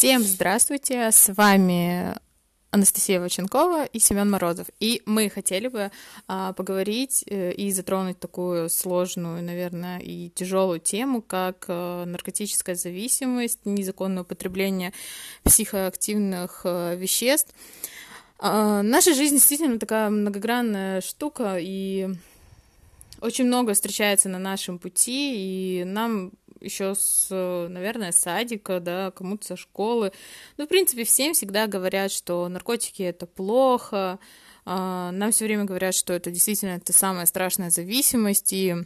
Всем здравствуйте, с вами Анастасия Ваченкова и Семен Морозов. И мы хотели бы а, поговорить э, и затронуть такую сложную, наверное, и тяжелую тему, как а, наркотическая зависимость, незаконное употребление психоактивных а, веществ. А, наша жизнь действительно такая многогранная штука, и очень много встречается на нашем пути, и нам еще с, наверное, садика, да, кому-то со школы. Ну, в принципе, всем всегда говорят, что наркотики это плохо. А, нам все время говорят, что это действительно это самая страшная зависимость, и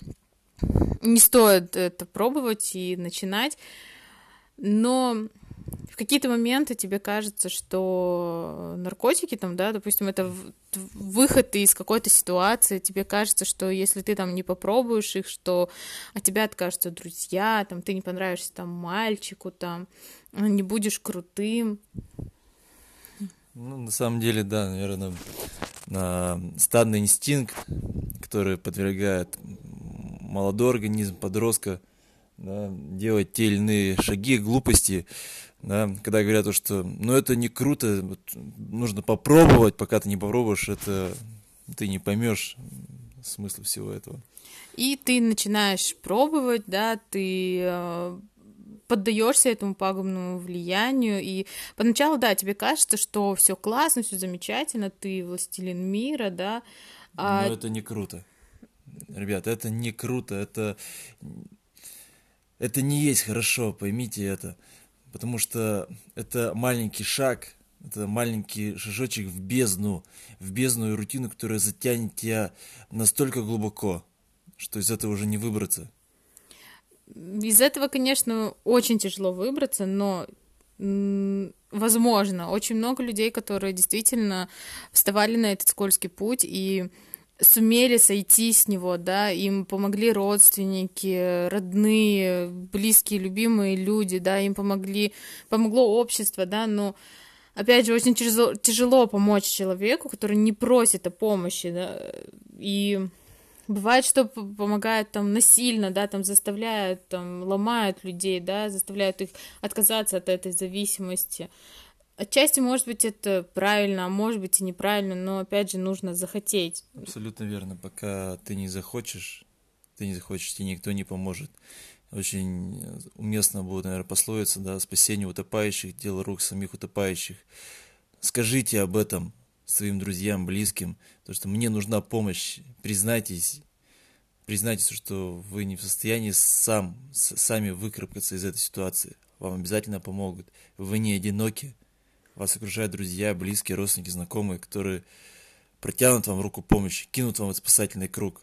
не стоит это пробовать и начинать. Но в какие-то моменты тебе кажется, что наркотики там, да, допустим, это выход из какой-то ситуации, тебе кажется, что если ты там не попробуешь их, что от тебя откажутся друзья, там, ты не понравишься там мальчику, там, не будешь крутым. Ну, на самом деле, да, наверное, на стадный инстинкт, который подвергает молодой организм, подростка, да, делать те или иные шаги, глупости, да, когда говорят, что ну это не круто, вот, нужно попробовать, пока ты не попробуешь, это ты не поймешь смысл всего этого. И ты начинаешь пробовать, да, ты э, поддаешься этому пагубному влиянию, и поначалу, да, тебе кажется, что все классно, все замечательно, ты властелин мира, да. А... Но это не круто. Ребята, это не круто, это это не есть хорошо, поймите это потому что это маленький шаг, это маленький шажочек в бездну, в бездну и рутину, которая затянет тебя настолько глубоко, что из этого уже не выбраться. Из этого, конечно, очень тяжело выбраться, но возможно, очень много людей, которые действительно вставали на этот скользкий путь и сумели сойти с него, да, им помогли родственники, родные, близкие, любимые люди, да, им помогли, помогло общество, да, но опять же, очень тяжело, тяжело помочь человеку, который не просит о помощи, да, и бывает, что помогают там насильно, да, там заставляют, там ломают людей, да, заставляют их отказаться от этой зависимости. Отчасти, может быть, это правильно, а может быть и неправильно, но опять же нужно захотеть. Абсолютно верно. Пока ты не захочешь, ты не захочешь, тебе никто не поможет. Очень уместно будет, наверное, пословица, да, спасение утопающих, дело рук самих утопающих. Скажите об этом своим друзьям, близким, то, что мне нужна помощь, признайтесь, признайтесь, что вы не в состоянии сам, сами выкарабкаться из этой ситуации. Вам обязательно помогут. Вы не одиноки вас окружают друзья, близкие, родственники, знакомые, которые протянут вам руку помощи, кинут вам этот спасательный круг.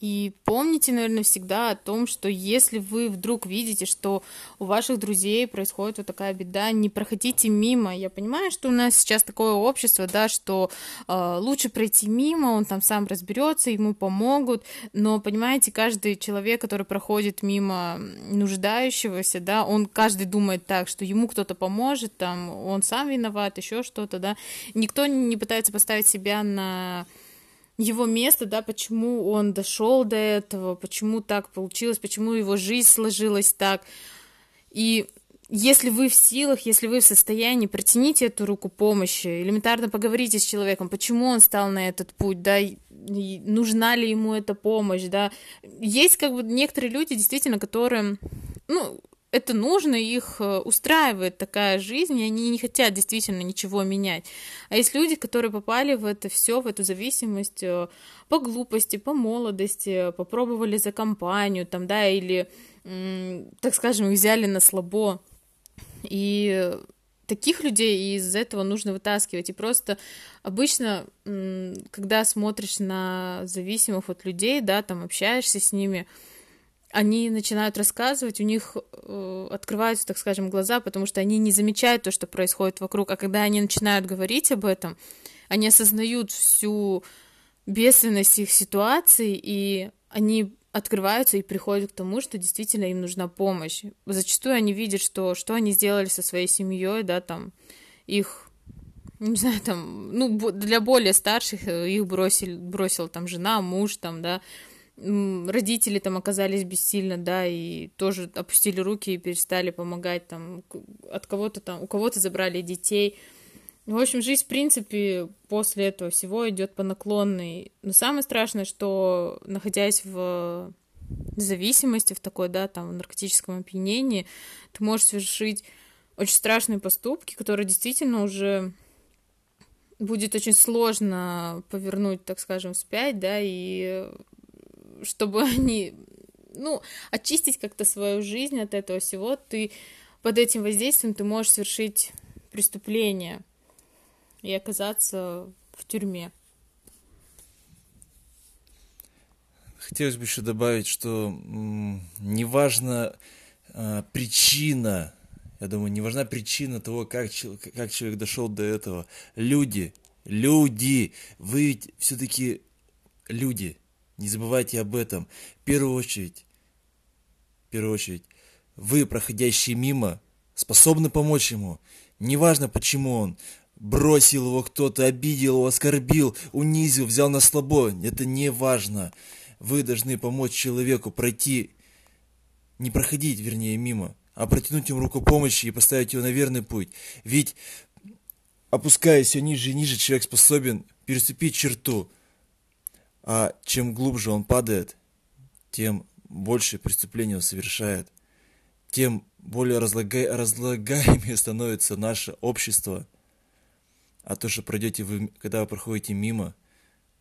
И помните, наверное, всегда о том, что если вы вдруг видите, что у ваших друзей происходит вот такая беда, не проходите мимо. Я понимаю, что у нас сейчас такое общество, да, что э, лучше пройти мимо, он там сам разберется, ему помогут. Но понимаете, каждый человек, который проходит мимо нуждающегося, да, он каждый думает так, что ему кто-то поможет, там, он сам виноват, еще что-то, да. Никто не пытается поставить себя на его место, да, почему он дошел до этого, почему так получилось, почему его жизнь сложилась так. И если вы в силах, если вы в состоянии, протяните эту руку помощи, элементарно поговорите с человеком, почему он стал на этот путь, да, нужна ли ему эта помощь, да. Есть как бы некоторые люди, действительно, которые, ну, это нужно, их э, устраивает такая жизнь, и они не хотят действительно ничего менять. А есть люди, которые попали в это все, в эту зависимость э, по глупости, по молодости, попробовали за компанию, там, да, или, так скажем, взяли на слабо. И таких людей из этого нужно вытаскивать. И просто обычно, когда смотришь на зависимых от людей, да, там общаешься с ними, они начинают рассказывать, у них э, открываются, так скажем, глаза, потому что они не замечают то, что происходит вокруг. А когда они начинают говорить об этом, они осознают всю бедственность их ситуации, и они открываются и приходят к тому, что действительно им нужна помощь. Зачастую они видят, что, что они сделали со своей семьей, да, там, их, не знаю, там, ну, для более старших э, их бросили, бросила там жена, муж, там, да, родители там оказались бессильны, да, и тоже опустили руки и перестали помогать там от кого-то там, у кого-то забрали детей. В общем, жизнь, в принципе, после этого всего идет по наклонной. Но самое страшное, что находясь в зависимости, в такой, да, там, в наркотическом опьянении, ты можешь совершить очень страшные поступки, которые действительно уже будет очень сложно повернуть, так скажем, вспять, да, и чтобы они, ну, очистить как-то свою жизнь от этого всего, ты под этим воздействием ты можешь совершить преступление и оказаться в тюрьме. Хотелось бы еще добавить, что неважно э, причина, я думаю, не важна причина того, как, как человек дошел до этого. Люди, люди, вы ведь все-таки люди, не забывайте об этом. В первую очередь, в первую очередь, вы, проходящие мимо, способны помочь ему. Неважно, почему он бросил его кто-то, обидел его, оскорбил, унизил, взял на слабо. Это не важно. Вы должны помочь человеку пройти, не проходить, вернее, мимо, а протянуть ему руку помощи и поставить его на верный путь. Ведь, опускаясь все ниже и ниже, человек способен переступить черту, а чем глубже он падает, тем больше преступлений он совершает, тем более разлагай, разлагаемее становится наше общество. А то, что пройдете вы, когда вы проходите мимо,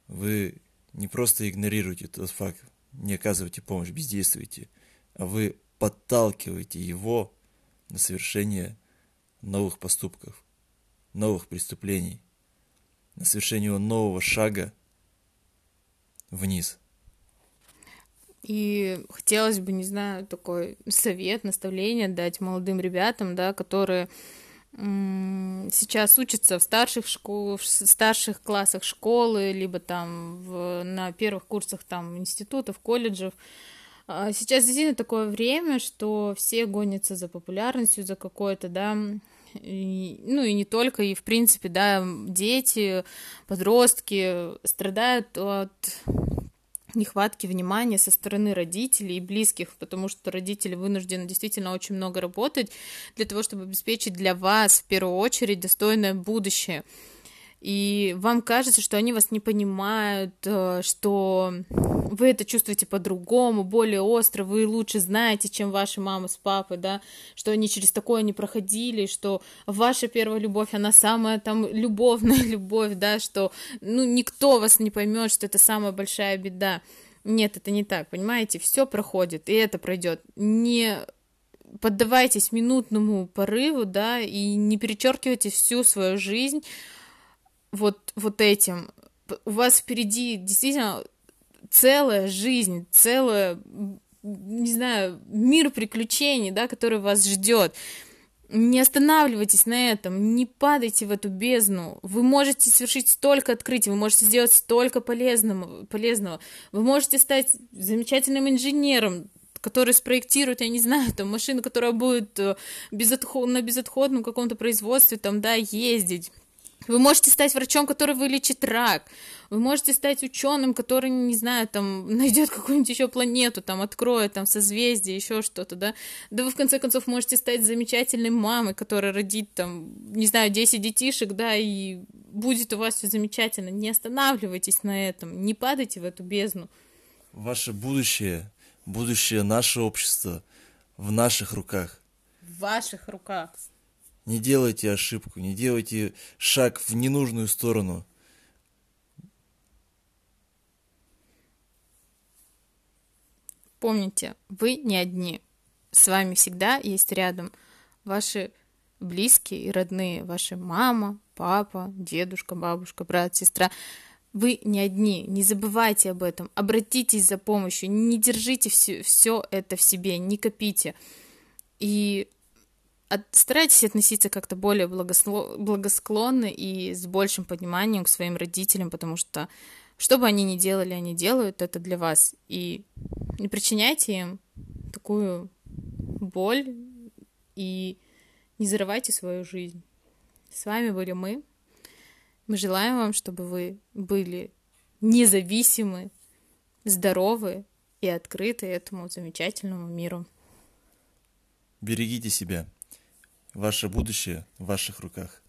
вы не просто игнорируете этот факт, не оказываете помощь, бездействуете, а вы подталкиваете его на совершение новых поступков, новых преступлений, на совершение нового шага вниз. И хотелось бы, не знаю, такой совет, наставление дать молодым ребятам, да, которые сейчас учатся в старших школ, в старших классах школы, либо там в, на первых курсах там институтов, колледжев. А сейчас действительно такое время, что все гонятся за популярностью, за какой-то, да, и, ну и не только, и в принципе, да, дети, подростки страдают от нехватки внимания со стороны родителей и близких, потому что родители вынуждены действительно очень много работать для того, чтобы обеспечить для вас в первую очередь достойное будущее и вам кажется, что они вас не понимают, э, что вы это чувствуете по-другому, более остро, вы лучше знаете, чем ваши мамы с папой, да, что они через такое не проходили, что ваша первая любовь, она самая там любовная любовь, да, что, ну, никто вас не поймет, что это самая большая беда. Нет, это не так, понимаете, все проходит, и это пройдет. Не поддавайтесь минутному порыву, да, и не перечеркивайте всю свою жизнь вот, вот этим. У вас впереди действительно целая жизнь, целая, не знаю, мир приключений, да, который вас ждет. Не останавливайтесь на этом, не падайте в эту бездну. Вы можете совершить столько открытий, вы можете сделать столько полезного, полезного. Вы можете стать замечательным инженером, который спроектирует, я не знаю, там машину, которая будет э, безотход... на безотходном каком-то производстве там, да, ездить. Вы можете стать врачом, который вылечит рак. Вы можете стать ученым, который, не знаю, там, найдет какую-нибудь еще планету, там, откроет, там, созвездие, еще что-то, да. Да вы, в конце концов, можете стать замечательной мамой, которая родит, там, не знаю, 10 детишек, да, и будет у вас все замечательно. Не останавливайтесь на этом, не падайте в эту бездну. Ваше будущее, будущее наше общество в наших руках. В ваших руках. Не делайте ошибку, не делайте шаг в ненужную сторону. Помните, вы не одни. С вами всегда есть рядом ваши близкие и родные, ваша мама, папа, дедушка, бабушка, брат, сестра. Вы не одни, не забывайте об этом, обратитесь за помощью, не держите все, все это в себе, не копите. И от, старайтесь относиться как-то более благосло, благосклонно и с большим пониманием к своим родителям, потому что что бы они ни делали, они делают это для вас. И не причиняйте им такую боль и не зарывайте свою жизнь. С вами были мы. Мы желаем вам, чтобы вы были независимы, здоровы и открыты этому замечательному миру. Берегите себя. Ваше будущее в ваших руках.